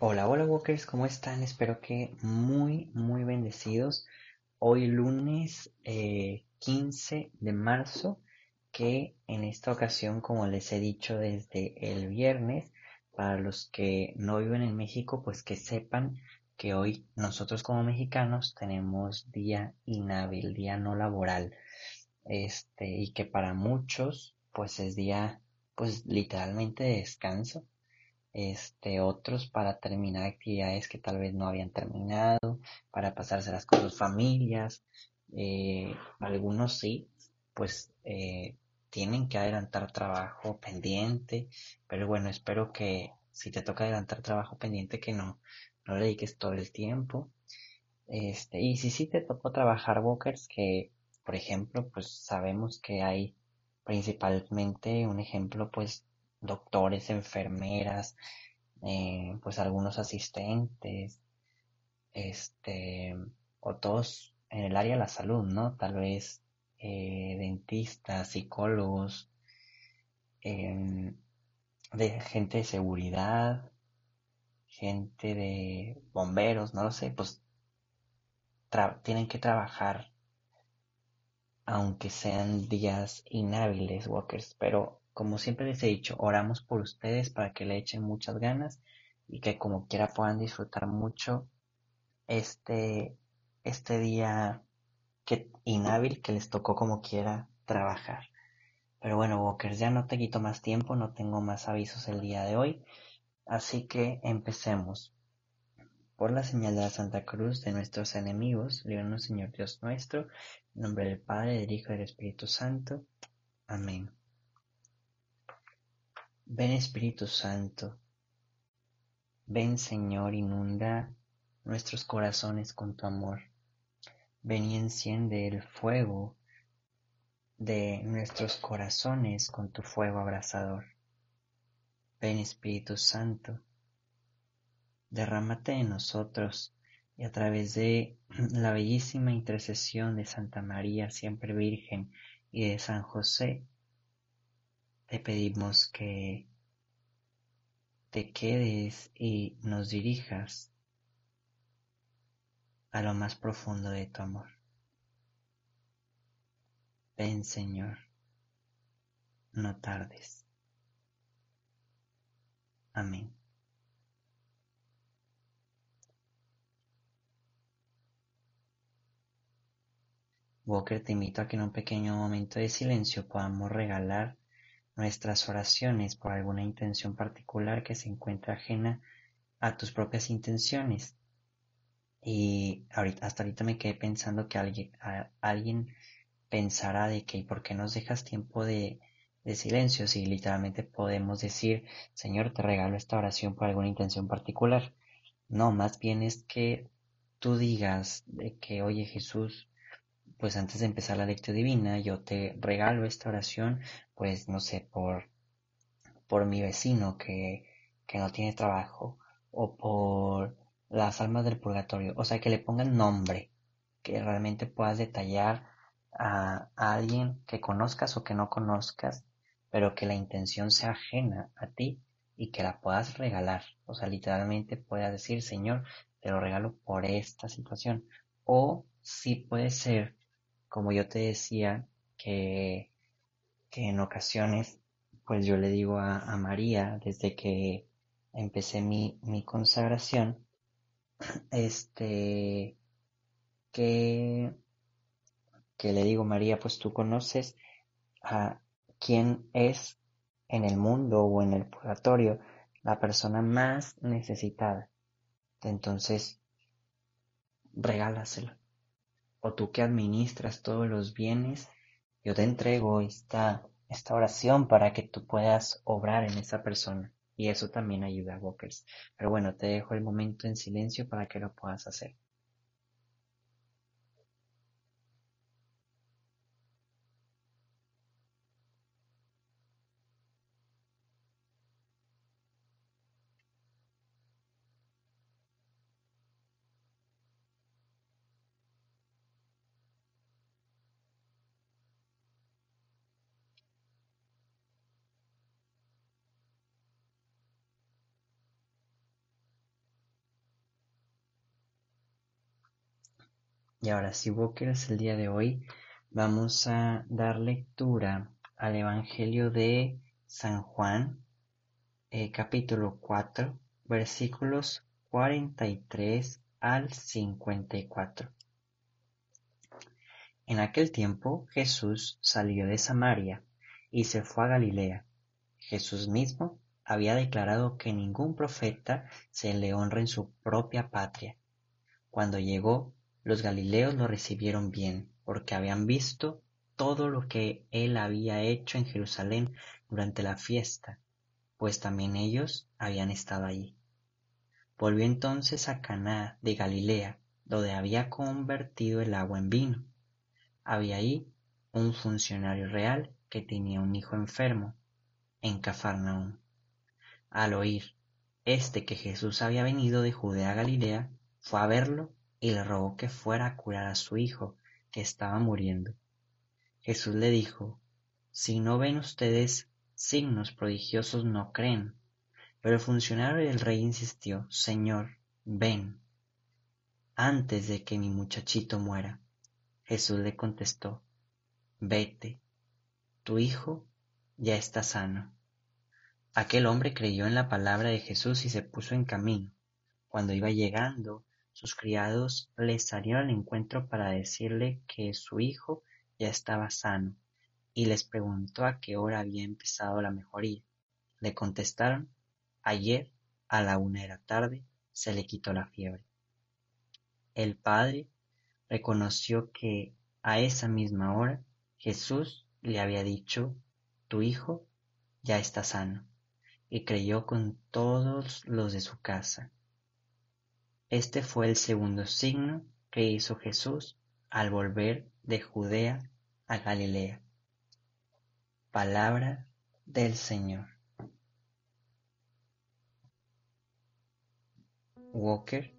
Hola, hola Walkers, ¿cómo están? Espero que muy, muy bendecidos. Hoy lunes eh, 15 de marzo, que en esta ocasión, como les he dicho desde el viernes, para los que no viven en México, pues que sepan que hoy nosotros como mexicanos tenemos día inhábil, día no laboral, este, y que para muchos, pues es día, pues literalmente de descanso este, otros para terminar actividades que tal vez no habían terminado, para pasárselas con sus familias, eh, algunos sí, pues eh, tienen que adelantar trabajo pendiente, pero bueno, espero que si te toca adelantar trabajo pendiente que no, no le dediques todo el tiempo. Este, y si sí te tocó trabajar walkers, que por ejemplo, pues sabemos que hay principalmente un ejemplo pues doctores, enfermeras, eh, pues algunos asistentes, este, o todos en el área de la salud, ¿no? Tal vez eh, dentistas, psicólogos, em, de gente de seguridad, gente de bomberos, no lo sé, pues tienen que trabajar aunque sean días inhábiles, walkers, pero como siempre les he dicho, oramos por ustedes para que le echen muchas ganas y que como quiera puedan disfrutar mucho este, este día que, inhábil que les tocó como quiera trabajar. Pero bueno, Walkers, ya no te quito más tiempo, no tengo más avisos el día de hoy, así que empecemos. Por la señal de la Santa Cruz de nuestros enemigos, líbranos Señor Dios nuestro, en nombre del Padre, del Hijo y del Espíritu Santo. Amén. Ven Espíritu Santo, ven Señor, inunda nuestros corazones con tu amor. Ven y enciende el fuego de nuestros corazones con tu fuego abrasador. Ven Espíritu Santo, derrámate en nosotros y a través de la bellísima intercesión de Santa María, siempre Virgen, y de San José, te pedimos que te quedes y nos dirijas a lo más profundo de tu amor. Ven Señor, no tardes. Amén. Walker te invito a que en un pequeño momento de silencio podamos regalar nuestras oraciones por alguna intención particular que se encuentra ajena a tus propias intenciones. Y hasta ahorita me quedé pensando que alguien, alguien pensará de que ¿por qué nos dejas tiempo de, de silencio si literalmente podemos decir, Señor, te regalo esta oración por alguna intención particular? No, más bien es que tú digas de que, oye Jesús, pues antes de empezar la lectura divina, yo te regalo esta oración, pues no sé, por, por mi vecino que, que no tiene trabajo, o por las almas del purgatorio, o sea, que le pongan nombre, que realmente puedas detallar a, a alguien que conozcas o que no conozcas, pero que la intención sea ajena a ti y que la puedas regalar, o sea, literalmente puedas decir, Señor, te lo regalo por esta situación, o si puede ser como yo te decía, que, que en ocasiones, pues yo le digo a, a María, desde que empecé mi, mi consagración, este, que, que le digo, María, pues tú conoces a quién es en el mundo o en el purgatorio la persona más necesitada. Entonces, regálaselo tú que administras todos los bienes, yo te entrego esta, esta oración para que tú puedas obrar en esa persona. Y eso también ayuda, Walkers. Pero bueno, te dejo el momento en silencio para que lo puedas hacer. Y ahora, si Walkers, el día de hoy vamos a dar lectura al Evangelio de San Juan, eh, capítulo 4, versículos 43 al 54. En aquel tiempo Jesús salió de Samaria y se fue a Galilea. Jesús mismo había declarado que ningún profeta se le honra en su propia patria. Cuando llegó, los galileos lo recibieron bien, porque habían visto todo lo que él había hecho en Jerusalén durante la fiesta, pues también ellos habían estado allí. Volvió entonces a Caná de Galilea, donde había convertido el agua en vino. Había ahí un funcionario real que tenía un hijo enfermo en Cafarnaúm. Al oír este que Jesús había venido de Judea a Galilea, fue a verlo y le rogó que fuera a curar a su hijo, que estaba muriendo. Jesús le dijo, Si no ven ustedes signos prodigiosos no creen. Pero el funcionario del rey insistió, Señor, ven, antes de que mi muchachito muera. Jesús le contestó, Vete, tu hijo ya está sano. Aquel hombre creyó en la palabra de Jesús y se puso en camino. Cuando iba llegando sus criados le salieron al encuentro para decirle que su hijo ya estaba sano, y les preguntó a qué hora había empezado la mejoría. Le contestaron, ayer a la una de la tarde se le quitó la fiebre. El padre reconoció que a esa misma hora Jesús le había dicho, tu hijo ya está sano, y creyó con todos los de su casa. Este fue el segundo signo que hizo Jesús al volver de Judea a Galilea. Palabra del Señor. Walker,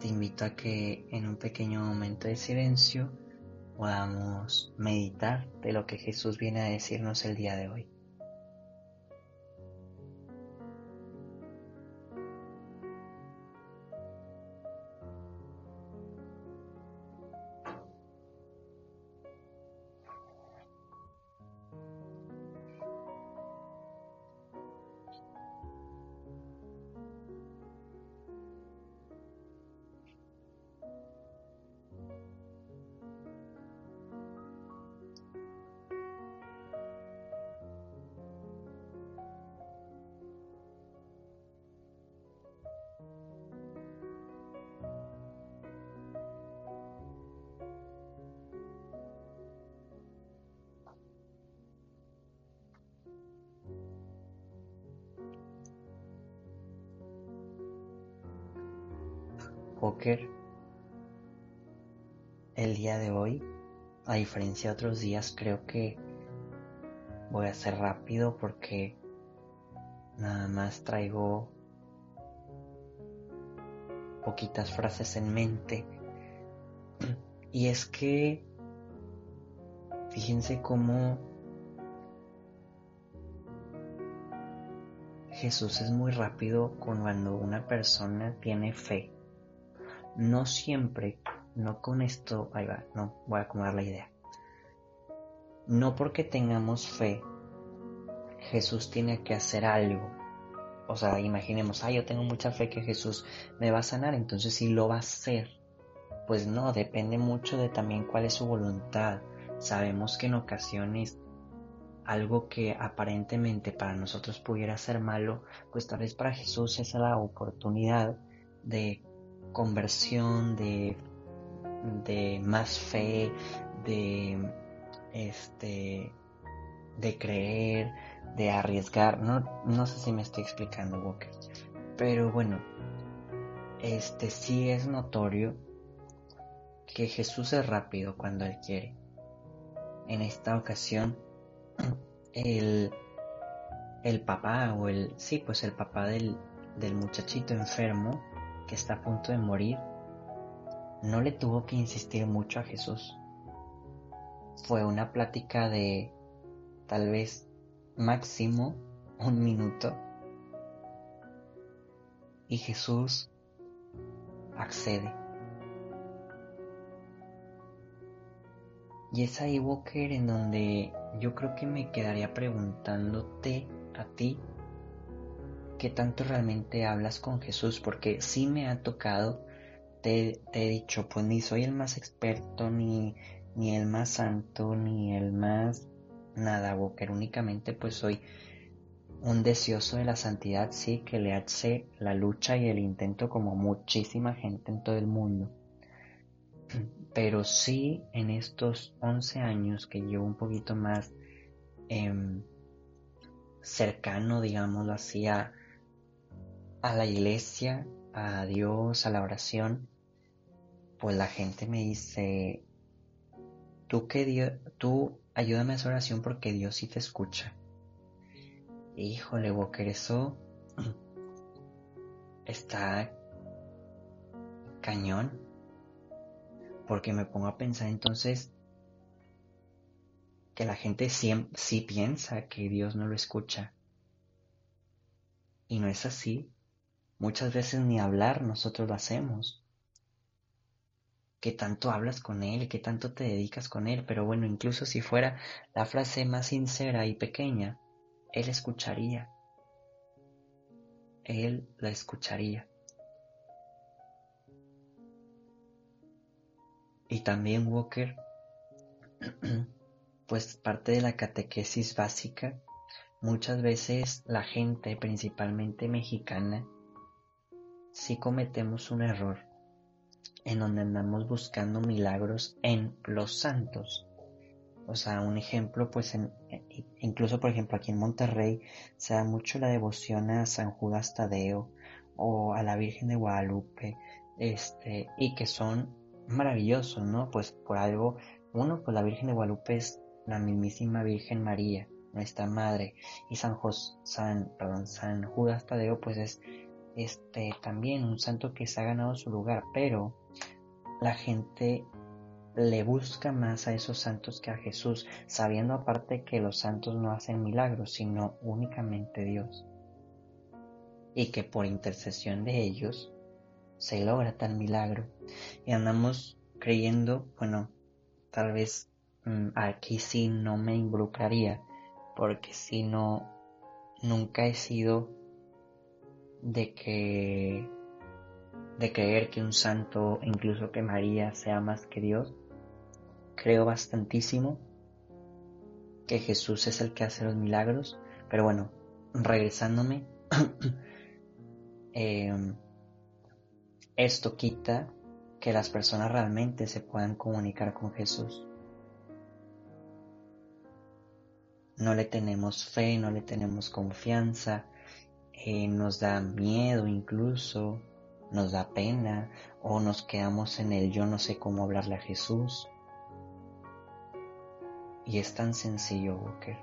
te invito a que en un pequeño momento de silencio podamos meditar de lo que Jesús viene a decirnos el día de hoy. El día de hoy, a diferencia de otros días, creo que voy a ser rápido porque nada más traigo poquitas frases en mente. Y es que fíjense cómo Jesús es muy rápido cuando una persona tiene fe no siempre, no con esto, ahí va, no, voy a acomodar la idea. No porque tengamos fe, Jesús tiene que hacer algo. O sea, imaginemos, ah, yo tengo mucha fe que Jesús me va a sanar, entonces sí lo va a hacer. Pues no, depende mucho de también cuál es su voluntad. Sabemos que en ocasiones algo que aparentemente para nosotros pudiera ser malo, pues tal vez para Jesús es la oportunidad de conversión, de, de más fe, de este de creer, de arriesgar. No, no sé si me estoy explicando, Walker. Pero bueno, este sí es notorio que Jesús es rápido cuando Él quiere. En esta ocasión, el, el papá o el, sí, pues el papá del, del muchachito enfermo que está a punto de morir, no le tuvo que insistir mucho a Jesús. Fue una plática de tal vez máximo un minuto. Y Jesús accede. Y es ahí, Walker, en donde yo creo que me quedaría preguntándote a ti qué tanto realmente hablas con Jesús, porque sí me ha tocado, te, he dicho, pues ni soy el más experto, ni, ni el más santo, ni el más nada, Walker, únicamente pues soy un deseoso de la santidad, sí, que le hace la lucha y el intento como muchísima gente en todo el mundo. Pero sí, en estos 11 años que llevo un poquito más em, cercano, digámoslo así, a, a la iglesia, a Dios, a la oración, pues la gente me dice, tú que Dios, tú ayúdame a esa oración porque Dios sí te escucha. Híjole, Walker, eso está cañón. Porque me pongo a pensar entonces que la gente sí, sí piensa que Dios no lo escucha. Y no es así. Muchas veces ni hablar nosotros lo hacemos. Que tanto hablas con Él, que tanto te dedicas con Él, pero bueno, incluso si fuera la frase más sincera y pequeña, Él escucharía. Él la escucharía. Y también Walker, pues parte de la catequesis básica, muchas veces la gente, principalmente mexicana, sí cometemos un error en donde andamos buscando milagros en los santos. O sea, un ejemplo, pues en, incluso por ejemplo aquí en Monterrey se da mucho la devoción a San Judas Tadeo o a la Virgen de Guadalupe, este, y que son maravilloso, ¿no? Pues por algo, uno, pues la Virgen de Guadalupe es la mismísima Virgen María, nuestra madre, y San San, perdón, San Judas Tadeo, pues es este también un santo que se ha ganado su lugar, pero la gente le busca más a esos santos que a Jesús, sabiendo aparte que los santos no hacen milagros, sino únicamente Dios. Y que por intercesión de ellos se logra tal milagro y andamos creyendo, bueno, tal vez mm, aquí sí no me involucraría, porque si no, nunca he sido de que de creer que un santo, incluso que María, sea más que Dios. Creo bastantísimo que Jesús es el que hace los milagros, pero bueno, regresándome, eh, esto quita que las personas realmente se puedan comunicar con Jesús. No le tenemos fe, no le tenemos confianza, eh, nos da miedo incluso, nos da pena o nos quedamos en el yo no sé cómo hablarle a Jesús. Y es tan sencillo, Walker.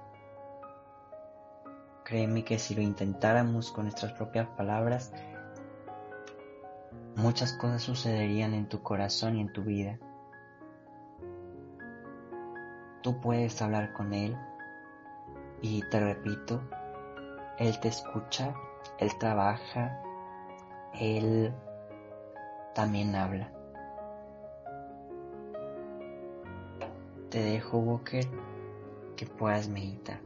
Créeme que si lo intentáramos con nuestras propias palabras, muchas cosas sucederían en tu corazón y en tu vida. Tú puedes hablar con Él y te repito, Él te escucha, Él trabaja, Él también habla. Te dejo, Walker, que puedas meditar.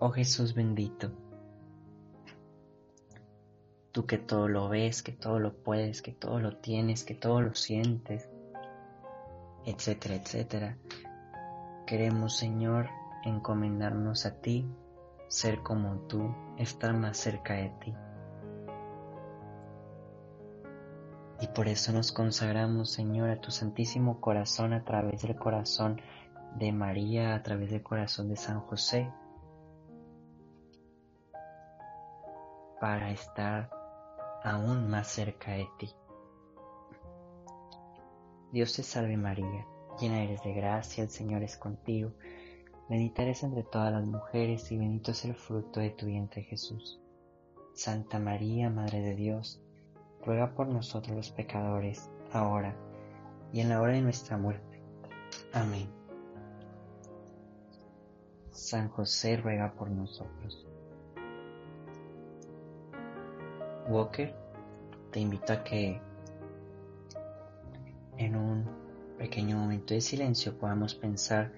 Oh Jesús bendito, tú que todo lo ves, que todo lo puedes, que todo lo tienes, que todo lo sientes, etcétera, etcétera. Queremos, Señor, encomendarnos a ti, ser como tú, estar más cerca de ti. Y por eso nos consagramos, Señor, a tu Santísimo Corazón a través del corazón de María, a través del corazón de San José, para estar aún más cerca de ti. Dios te salve María, llena eres de gracia, el Señor es contigo, bendita eres entre todas las mujeres y bendito es el fruto de tu vientre Jesús. Santa María, Madre de Dios, ruega por nosotros los pecadores, ahora y en la hora de nuestra muerte. Amén. San José ruega por nosotros. Walker, te invito a que en un pequeño momento de silencio podamos pensar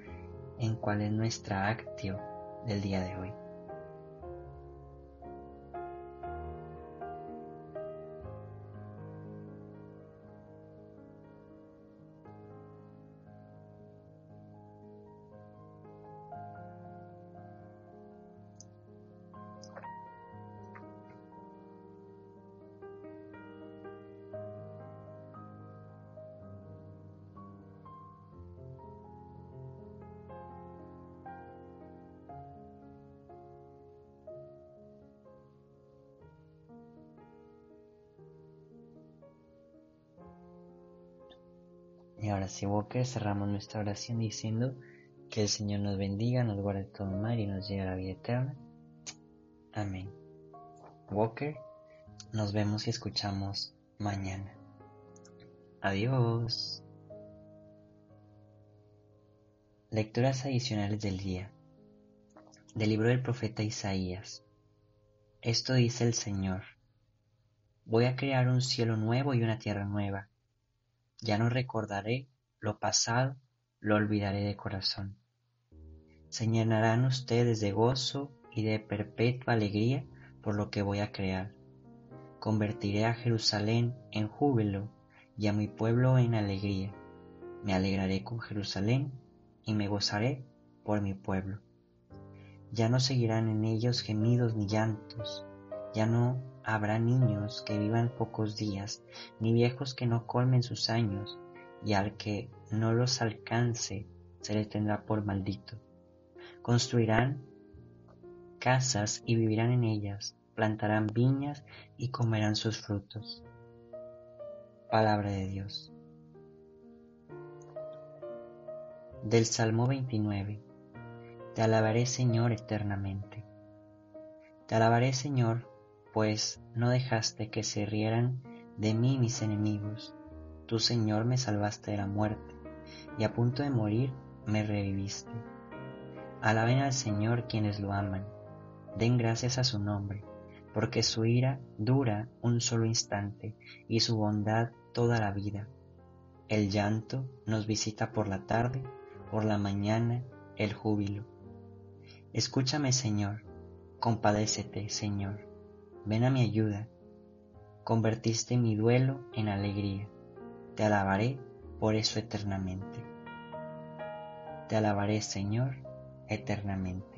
en cuál es nuestra actio del día de hoy. Y ahora sí, Walker, cerramos nuestra oración diciendo que el Señor nos bendiga, nos guarde todo mal y nos lleve a la vida eterna. Amén. Walker, nos vemos y escuchamos mañana. Adiós. Lecturas adicionales del día. Del libro del profeta Isaías. Esto dice el Señor. Voy a crear un cielo nuevo y una tierra nueva ya no recordaré lo pasado, lo olvidaré de corazón. Se llenarán ustedes de gozo y de perpetua alegría por lo que voy a crear. Convertiré a Jerusalén en júbilo y a mi pueblo en alegría. Me alegraré con Jerusalén y me gozaré por mi pueblo. Ya no seguirán en ellos gemidos ni llantos, ya no habrá niños que vivan pocos días, ni viejos que no colmen sus años, y al que no los alcance se le tendrá por maldito. Construirán casas y vivirán en ellas, plantarán viñas y comerán sus frutos. Palabra de Dios. Del Salmo 29. Te alabaré Señor eternamente. Te alabaré Señor pues no dejaste que se rieran de mí mis enemigos. Tú, Señor, me salvaste de la muerte, y a punto de morir me reviviste. Alaben al Señor quienes lo aman, den gracias a su nombre, porque su ira dura un solo instante y su bondad toda la vida. El llanto nos visita por la tarde, por la mañana el júbilo. Escúchame, Señor, compadécete, Señor ven a mi ayuda. Convertiste mi duelo en alegría. Te alabaré por eso eternamente. Te alabaré, Señor, eternamente.